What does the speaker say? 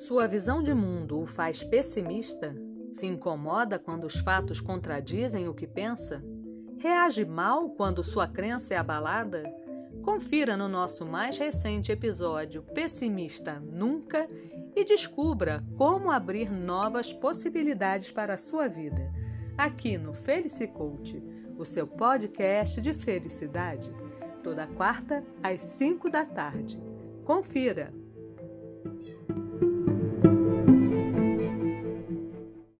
Sua visão de mundo o faz pessimista? Se incomoda quando os fatos contradizem o que pensa? Reage mal quando sua crença é abalada? Confira no nosso mais recente episódio Pessimista Nunca e descubra como abrir novas possibilidades para a sua vida. Aqui no Coach, o seu podcast de felicidade, toda quarta às 5 da tarde. Confira!